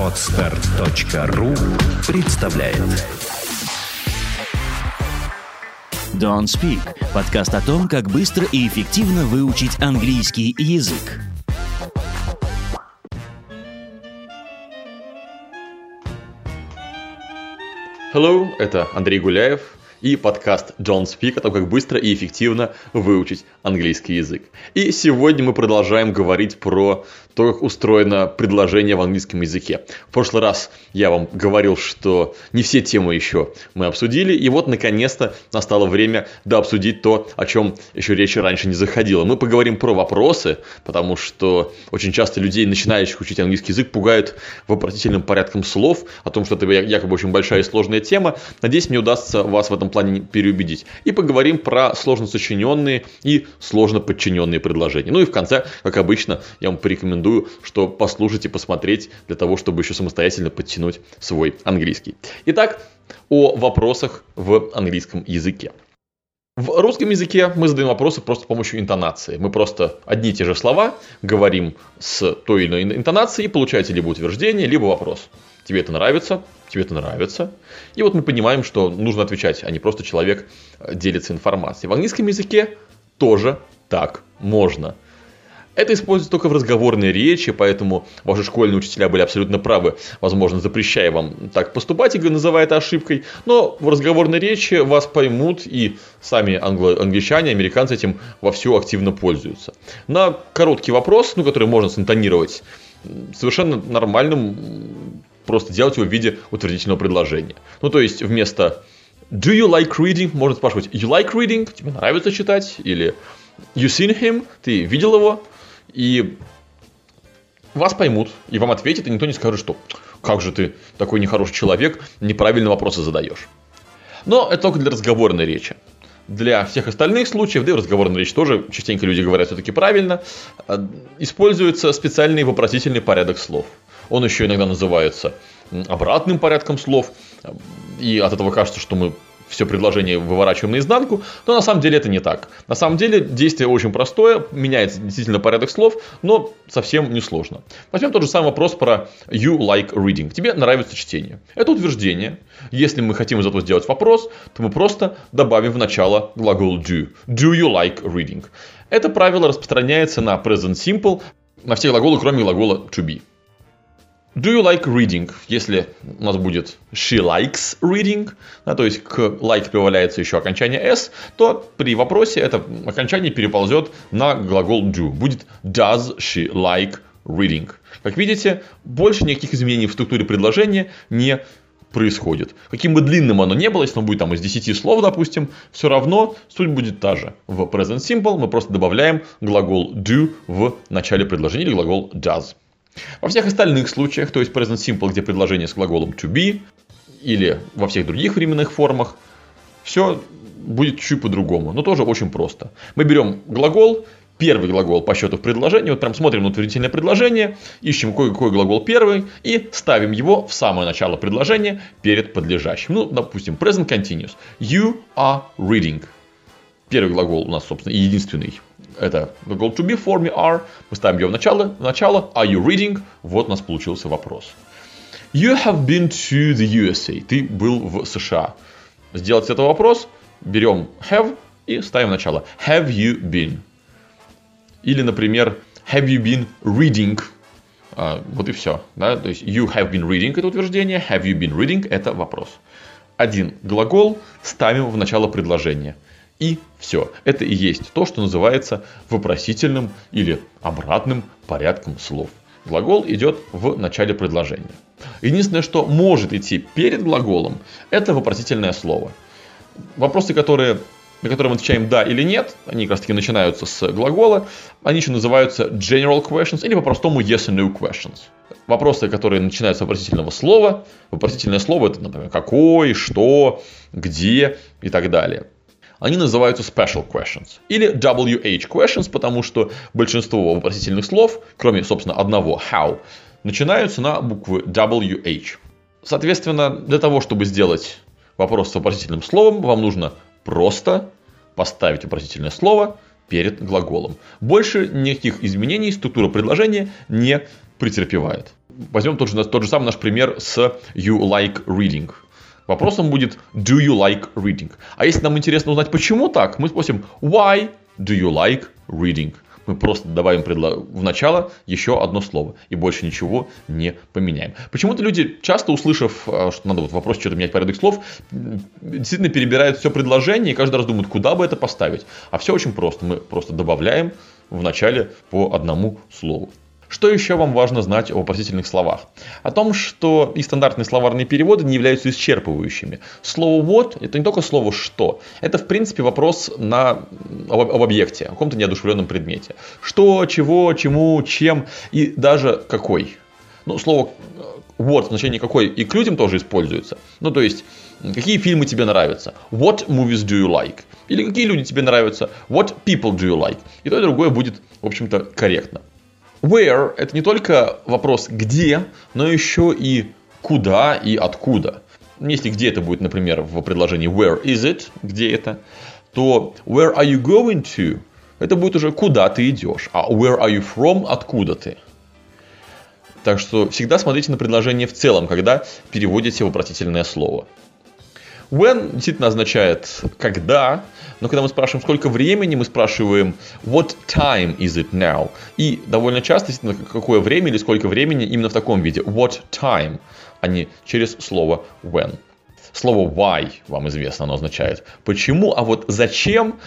Отстар.ру представляет Don't Speak – подкаст о том, как быстро и эффективно выучить английский язык. Hello, это Андрей Гуляев и подкаст John Speak о том, как быстро и эффективно выучить английский язык. И сегодня мы продолжаем говорить про то, как устроено предложение в английском языке. В прошлый раз я вам говорил, что не все темы еще мы обсудили, и вот наконец-то настало время дообсудить то, о чем еще речи раньше не заходило. Мы поговорим про вопросы, потому что очень часто людей, начинающих учить английский язык, пугают вопросительным порядком слов, о том, что это якобы очень большая и сложная тема. Надеюсь, мне удастся вас в этом плане переубедить. И поговорим про сложно сочиненные и сложно подчиненные предложения. Ну и в конце, как обычно, я вам порекомендую, что послушать и посмотреть для того, чтобы еще самостоятельно подтянуть свой английский. Итак, о вопросах в английском языке. В русском языке мы задаем вопросы просто с помощью интонации. Мы просто одни и те же слова говорим с той или иной интонацией и получаете либо утверждение, либо вопрос. Тебе это нравится? Тебе это нравится? И вот мы понимаем, что нужно отвечать, а не просто человек делится информацией. В английском языке тоже так можно. Это используется только в разговорной речи, поэтому ваши школьные учителя были абсолютно правы, возможно, запрещая вам так поступать и называя это ошибкой. Но в разговорной речи вас поймут и сами англо- англичане, американцы этим вовсю активно пользуются. На короткий вопрос, ну, который можно синтонировать совершенно нормальным, просто делать его в виде утвердительного предложения. Ну, то есть вместо Do you like reading? Можно спрашивать You like reading? Тебе нравится читать? Или You seen him? Ты видел его? И вас поймут, и вам ответят, и никто не скажет, что как же ты такой нехороший человек, неправильные вопросы задаешь. Но это только для разговорной речи. Для всех остальных случаев, да и в разговорной речи тоже частенько люди говорят все-таки правильно, используется специальный вопросительный порядок слов. Он еще иногда называется обратным порядком слов, и от этого кажется, что мы все предложение выворачиваем наизнанку, но на самом деле это не так. На самом деле действие очень простое, меняется действительно порядок слов, но совсем не сложно. Возьмем тот же самый вопрос про you like reading. Тебе нравится чтение. Это утверждение. Если мы хотим из этого сделать вопрос, то мы просто добавим в начало глагол do. Do you like reading? Это правило распространяется на present simple, на все глаголы, кроме глагола to be. Do you like reading? Если у нас будет she likes reading, да, то есть к like прибавляется еще окончание s, то при вопросе это окончание переползет на глагол do. Будет does she like reading? Как видите, больше никаких изменений в структуре предложения не происходит. Каким бы длинным оно не было, если оно будет там из 10 слов, допустим, все равно суть будет та же. В present simple мы просто добавляем глагол do в начале предложения или глагол does. Во всех остальных случаях, то есть present simple, где предложение с глаголом to be, или во всех других временных формах, все будет чуть по-другому, но тоже очень просто. Мы берем глагол, первый глагол по счету в предложении, вот прям смотрим на утвердительное предложение, ищем какой, какой глагол первый и ставим его в самое начало предложения перед подлежащим. Ну, допустим, present continuous. You are reading. Первый глагол у нас, собственно, единственный это глагол to be в форме are. Мы ставим ее в начало. В начало. Are you reading? Вот у нас получился вопрос. You have been to the USA. Ты был в США. Сделать это вопрос. Берем have и ставим в начало. Have you been? Или, например, have you been reading? А, вот и все. Да? То есть you have been reading это утверждение, have you been reading это вопрос. Один глагол ставим в начало предложения. И все. Это и есть то, что называется вопросительным или обратным порядком слов. Глагол идет в начале предложения. Единственное, что может идти перед глаголом, это вопросительное слово. Вопросы, которые, на которые мы отвечаем да или нет, они как раз таки начинаются с глагола, они еще называются general questions или по-простому yes and no questions. Вопросы, которые начинаются с вопросительного слова. Вопросительное слово это, например, какой, что, где и так далее они называются special questions или WH questions, потому что большинство вопросительных слов, кроме, собственно, одного how, начинаются на буквы WH. Соответственно, для того, чтобы сделать вопрос с вопросительным словом, вам нужно просто поставить вопросительное слово перед глаголом. Больше никаких изменений структура предложения не претерпевает. Возьмем тот же, тот же самый наш пример с you like reading. Вопросом будет do you like reading. А если нам интересно узнать, почему так, мы спросим why do you like reading. Мы просто добавим в начало еще одно слово и больше ничего не поменяем. Почему-то люди, часто услышав, э, что надо вот вопрос что-то менять порядок слов, действительно перебирают все предложение и каждый раз думают, куда бы это поставить. А все очень просто. Мы просто добавляем в начале по одному слову. Что еще вам важно знать о вопросительных словах? О том, что и стандартные словарные переводы не являются исчерпывающими. Слово «вот» — это не только слово «что». Это, в принципе, вопрос на, об, об объекте, о каком-то неодушевленном предмете. Что, чего, чему, чем и даже какой. Ну, слово «вот» в значении «какой» и к людям тоже используется. Ну, то есть, какие фильмы тебе нравятся? What movies do you like? Или какие люди тебе нравятся? What people do you like? И то и другое будет, в общем-то, корректно. Where – это не только вопрос где, но еще и куда и откуда. Если где это будет, например, в предложении where is it, где это, то where are you going to, это будет уже куда ты идешь, а where are you from, откуда ты. Так что всегда смотрите на предложение в целом, когда переводите вопросительное слово. When действительно означает когда, но когда мы спрашиваем, сколько времени, мы спрашиваем what time is it now? И довольно часто, действительно, какое время или сколько времени именно в таком виде. What time, а не через слово when. Слово why вам известно, оно означает почему, а вот зачем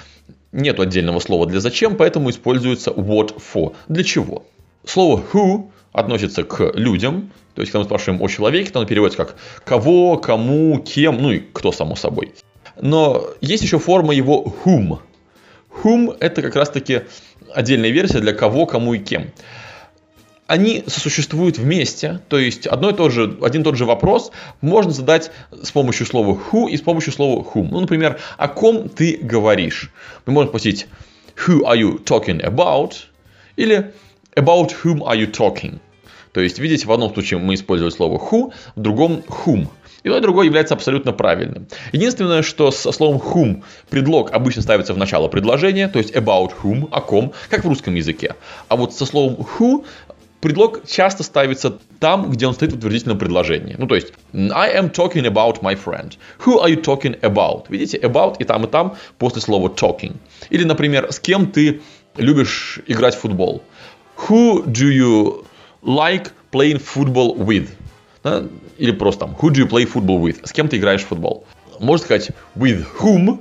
нет отдельного слова для зачем, поэтому используется what for. Для чего? Слово who относится к людям, то есть, когда мы спрашиваем о человеке, то оно переводится как кого, кому, кем, ну и кто, само собой. Но есть еще форма его whom. Whom – это как раз-таки отдельная версия для кого, кому и кем. Они сосуществуют вместе, то есть одно и то же, один и тот же вопрос можно задать с помощью слова who и с помощью слова whom. Ну, например, о ком ты говоришь? Мы можем спросить who are you talking about? Или about whom are you talking? То есть, видите, в одном случае мы используем слово who, в другом whom. И то, и другое является абсолютно правильным. Единственное, что со словом whom предлог обычно ставится в начало предложения, то есть about whom, о ком, как в русском языке. А вот со словом who предлог часто ставится там, где он стоит в утвердительном предложении. Ну, то есть, I am talking about my friend. Who are you talking about? Видите, about и там, и там после слова talking. Или, например, с кем ты любишь играть в футбол? Who do you like playing football with. Да? Или просто там, who do you play football with? С кем ты играешь в футбол? Можно сказать, with whom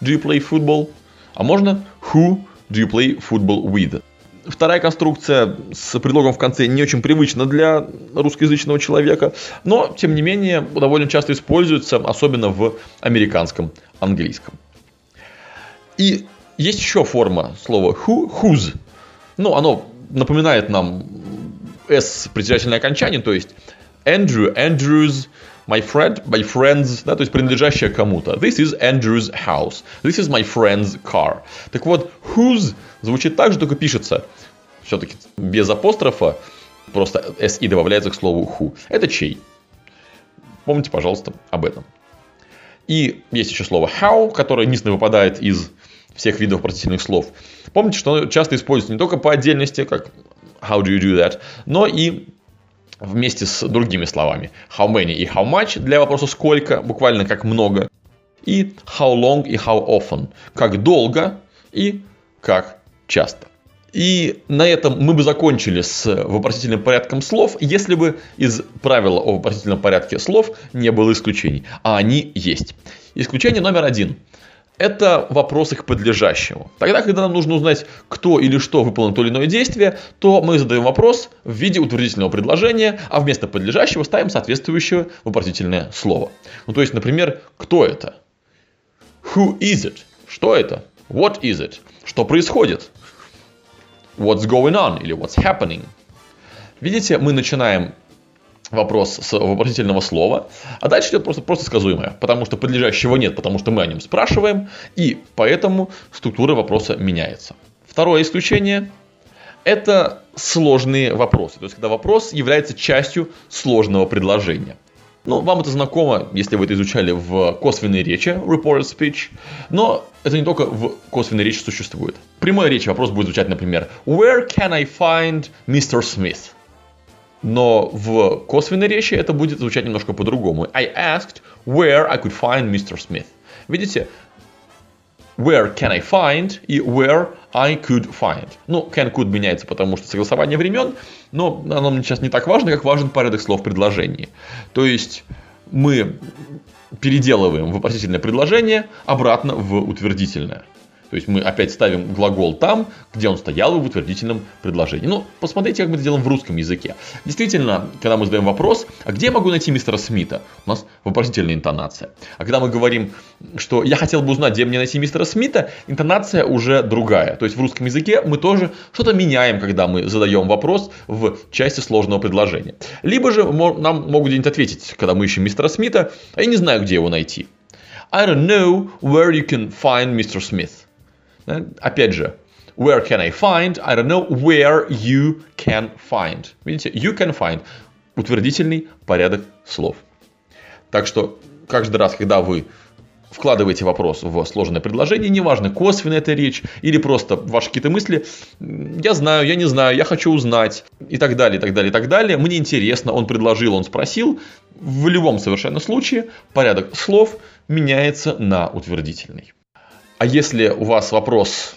do you play football? А можно, who do you play football with? Вторая конструкция с предлогом в конце не очень привычна для русскоязычного человека, но, тем не менее, довольно часто используется, особенно в американском английском. И есть еще форма слова who, whose. Ну, оно напоминает нам S притяжательное окончание, то есть Andrew, Andrews, my friend, my friends, да, то есть принадлежащее кому-то. This is Andrew's house. This is my friend's car. Так вот, whose звучит так же, только пишется все-таки без апострофа, просто SI добавляется к слову who. Это чей? Помните, пожалуйста, об этом. И есть еще слово how, которое единственное выпадает из всех видов вопросительных слов. Помните, что оно часто используется не только по отдельности, как how do you do that, но и вместе с другими словами. How many и how much для вопроса сколько, буквально как много. И how long и how often, как долго и как часто. И на этом мы бы закончили с вопросительным порядком слов, если бы из правила о вопросительном порядке слов не было исключений. А они есть. Исключение номер один – это вопросы к подлежащему. Тогда, когда нам нужно узнать, кто или что выполнил то или иное действие, то мы задаем вопрос в виде утвердительного предложения, а вместо подлежащего ставим соответствующее вопросительное слово. Ну, то есть, например, кто это? Who is it? Что это? What is it? Что происходит? What's going on? Или what's happening? Видите, мы начинаем вопрос с вопросительного слова, а дальше идет просто, просто сказуемое, потому что подлежащего нет, потому что мы о нем спрашиваем, и поэтому структура вопроса меняется. Второе исключение – это сложные вопросы, то есть когда вопрос является частью сложного предложения. Ну, вам это знакомо, если вы это изучали в косвенной речи, reported speech, но это не только в косвенной речи существует. В прямой речи вопрос будет звучать, например, Where can I find Mr. Smith? Но в косвенной речи это будет звучать немножко по-другому. I asked where I could find Mr. Smith. Видите, where can I find и where I could find. Ну, can, could меняется, потому что согласование времен, но оно мне сейчас не так важно, как важен порядок слов в предложении. То есть мы переделываем вопросительное предложение обратно в утвердительное. То есть мы опять ставим глагол там, где он стоял в утвердительном предложении. Ну, посмотрите, как мы это делаем в русском языке. Действительно, когда мы задаем вопрос, а где я могу найти мистера Смита? У нас вопросительная интонация. А когда мы говорим, что я хотел бы узнать, где мне найти мистера Смита, интонация уже другая. То есть в русском языке мы тоже что-то меняем, когда мы задаем вопрос в части сложного предложения. Либо же нам могут где-нибудь ответить, когда мы ищем мистера Смита, а я не знаю, где его найти. I don't know where you can find Mr. Smith. Опять же, where can I find? I don't know where you can find. Видите, you can find. Утвердительный порядок слов. Так что каждый раз, когда вы вкладываете вопрос в сложное предложение, неважно, косвенно это речь или просто ваши какие-то мысли, я знаю, я не знаю, я хочу узнать и так далее, и так далее, и так далее. Мне интересно, он предложил, он спросил. В любом совершенно случае порядок слов меняется на утвердительный. А если у вас вопрос,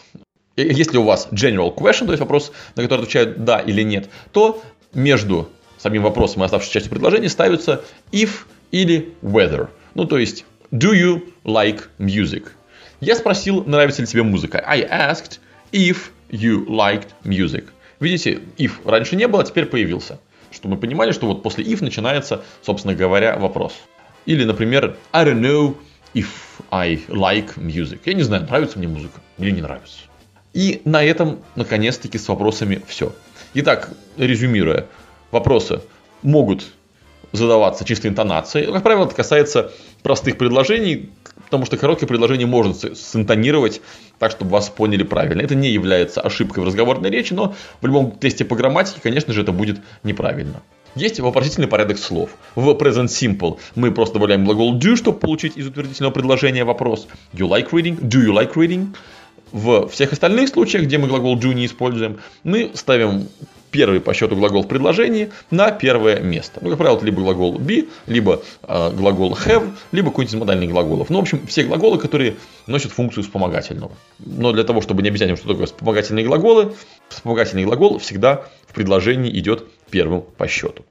э, если у вас general question, то есть вопрос, на который отвечают да или нет, то между самим вопросом и оставшейся частью предложения ставится if или whether. Ну, то есть, do you like music? Я спросил, нравится ли тебе музыка. I asked if you liked music. Видите, if раньше не было, а теперь появился. Чтобы мы понимали, что вот после if начинается, собственно говоря, вопрос. Или, например, I don't know if I like music. Я не знаю, нравится мне музыка или не нравится. И на этом, наконец-таки, с вопросами все. Итак, резюмируя, вопросы могут задаваться чисто интонацией. Как правило, это касается простых предложений, потому что короткое предложение можно синтонировать так, чтобы вас поняли правильно. Это не является ошибкой в разговорной речи, но в любом тесте по грамматике, конечно же, это будет неправильно. Есть вопросительный порядок слов. В present simple мы просто добавляем глагол do, чтобы получить из утвердительного предложения вопрос. You like reading? Do you like reading? В всех остальных случаях, где мы глагол do не используем, мы ставим первый по счету глагол в предложении на первое место. Ну, как правило, это либо глагол be, либо э, глагол have, либо какой-нибудь из модальных глаголов. Ну, в общем, все глаголы, которые носят функцию вспомогательного. Но для того, чтобы не объяснять, что такое вспомогательные глаголы, вспомогательный глагол всегда в предложении идет первым по счету.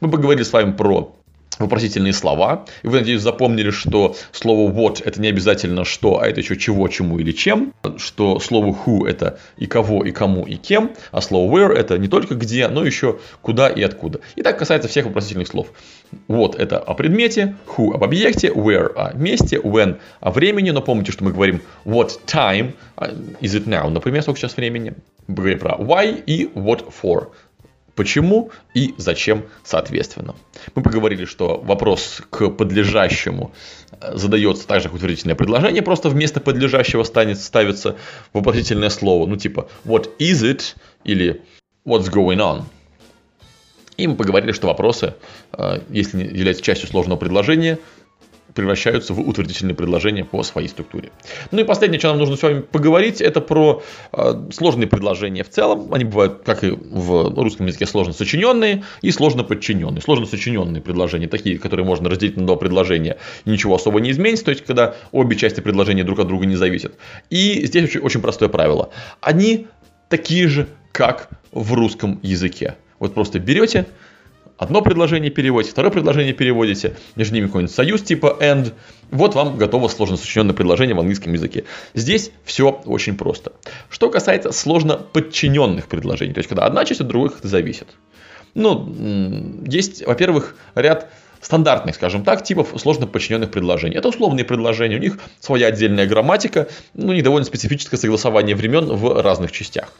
Мы поговорили с вами про вопросительные слова. И вы, надеюсь, запомнили, что слово what это не обязательно что, а это еще чего, чему или чем. Что слово who это и кого, и кому, и кем. А слово where это не только где, но еще куда и откуда. И так касается всех вопросительных слов. What это о предмете, who об объекте, where о месте, when о времени. Но помните, что мы говорим what time is it now, например, сколько сейчас времени. Мы говорим про why и what for почему и зачем соответственно. Мы поговорили, что вопрос к подлежащему э, задается так же, как утвердительное предложение, просто вместо подлежащего станет, ставится вопросительное слово, ну типа what is it или what's going on. И мы поговорили, что вопросы, э, если являются частью сложного предложения, превращаются в утвердительные предложения по своей структуре. Ну и последнее, что нам нужно с вами поговорить, это про э, сложные предложения в целом. Они бывают, как и в русском языке, сложно сочиненные и сложно подчиненные. Сложно сочиненные предложения, такие, которые можно разделить на два предложения, и ничего особо не изменится, то есть когда обе части предложения друг от друга не зависят. И здесь очень, очень простое правило. Они такие же, как в русском языке. Вот просто берете, одно предложение переводите, второе предложение переводите, между ними какой-нибудь союз типа and. Вот вам готово сложно сочиненное предложение в английском языке. Здесь все очень просто. Что касается сложно подчиненных предложений, то есть когда одна часть от других зависит. Ну, есть, во-первых, ряд стандартных, скажем так, типов сложно подчиненных предложений. Это условные предложения, у них своя отдельная грамматика, ну, них довольно специфическое согласование времен в разных частях.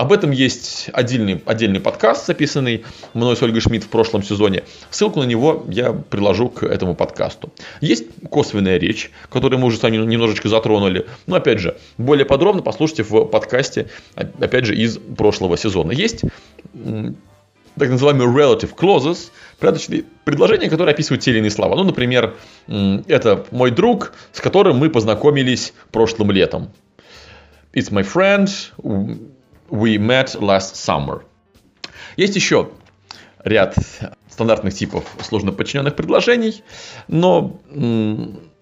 Об этом есть отдельный, отдельный подкаст, записанный мной с Ольгой Шмидт в прошлом сезоне. Ссылку на него я приложу к этому подкасту. Есть косвенная речь, которую мы уже с вами немножечко затронули. Но опять же, более подробно послушайте в подкасте, опять же, из прошлого сезона. Есть так называемые relative clauses, предложения, которые описывают те или иные слова. Ну, например, это мой друг, с которым мы познакомились прошлым летом. It's my friend, we met last summer. Есть еще ряд стандартных типов сложно подчиненных предложений, но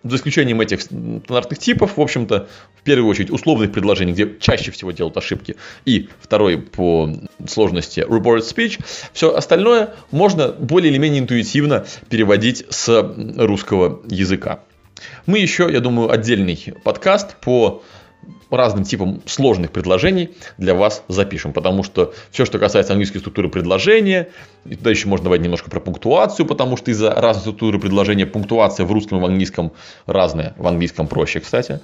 за исключением этих стандартных типов, в общем-то, в первую очередь условных предложений, где чаще всего делают ошибки, и второй по сложности reported speech, все остальное можно более или менее интуитивно переводить с русского языка. Мы еще, я думаю, отдельный подкаст по разным типам сложных предложений для вас запишем, потому что все, что касается английской структуры предложения, и туда еще можно добавить немножко про пунктуацию, потому что из-за разной структуры предложения пунктуация в русском и в английском разная, в английском проще, кстати.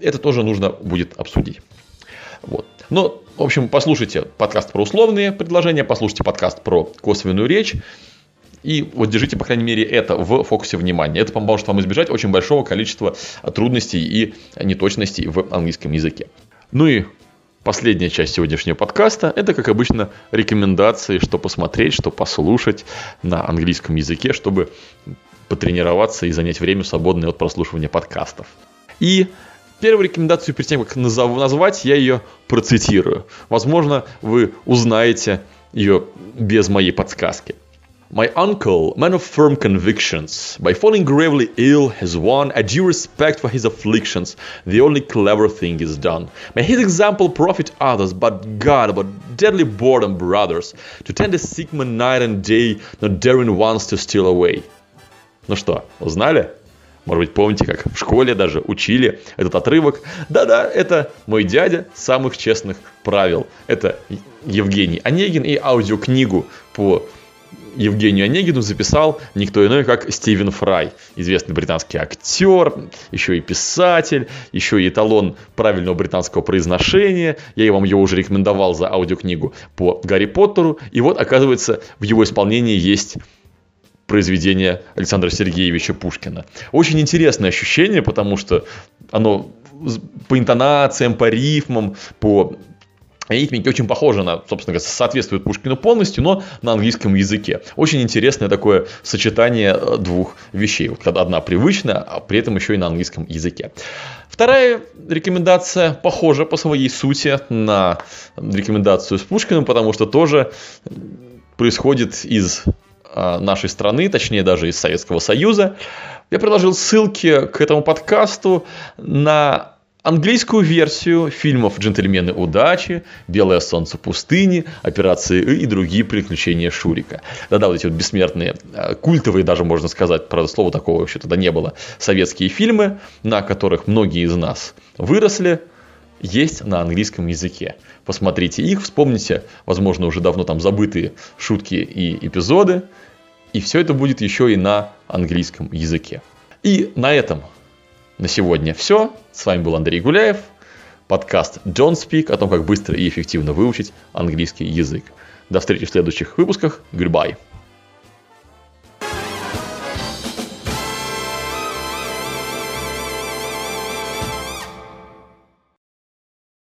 Это тоже нужно будет обсудить. Вот. Но, в общем, послушайте подкаст про условные предложения, послушайте подкаст про косвенную речь, и вот держите, по крайней мере, это в фокусе внимания. Это поможет вам избежать очень большого количества трудностей и неточностей в английском языке. Ну и последняя часть сегодняшнего подкаста – это, как обычно, рекомендации, что посмотреть, что послушать на английском языке, чтобы потренироваться и занять время свободное от прослушивания подкастов. И Первую рекомендацию, перед тем, как назвать, я ее процитирую. Возможно, вы узнаете ее без моей подсказки. My uncle, man of firm convictions, by falling gravely ill, has won a due respect for his afflictions. The only clever thing is done. May his example profit others, but God, but deadly boredom, brothers, to tend a sick man night and day, not daring once to steal away. Ну что, узнали? Может быть, помните, как в школе даже учили этот отрывок? Да-да, это мой дядя самых честных правил. Это Евгений Онегин и аудиокнигу по Евгению Онегину записал никто иной, как Стивен Фрай, известный британский актер, еще и писатель, еще и эталон правильного британского произношения. Я вам его уже рекомендовал за аудиокнигу по Гарри Поттеру. И вот, оказывается, в его исполнении есть произведение Александра Сергеевича Пушкина. Очень интересное ощущение, потому что оно по интонациям, по рифмам, по ритмики очень похожа на, собственно говоря, соответствует Пушкину полностью, но на английском языке. Очень интересное такое сочетание э, двух вещей. Вот когда одна привычная, а при этом еще и на английском языке. Вторая рекомендация похожа по своей сути на рекомендацию с Пушкиным, потому что тоже происходит из э, нашей страны, точнее даже из Советского Союза. Я предложил ссылки к этому подкасту на английскую версию фильмов «Джентльмены удачи», «Белое солнце пустыни», «Операции И» и другие приключения Шурика. Да-да, вот эти вот бессмертные, а, культовые даже, можно сказать, правда, слова такого вообще тогда не было, советские фильмы, на которых многие из нас выросли, есть на английском языке. Посмотрите их, вспомните, возможно, уже давно там забытые шутки и эпизоды, и все это будет еще и на английском языке. И на этом на сегодня все. С вами был Андрей Гуляев. Подкаст John Speak о том, как быстро и эффективно выучить английский язык. До встречи в следующих выпусках. Goodbye.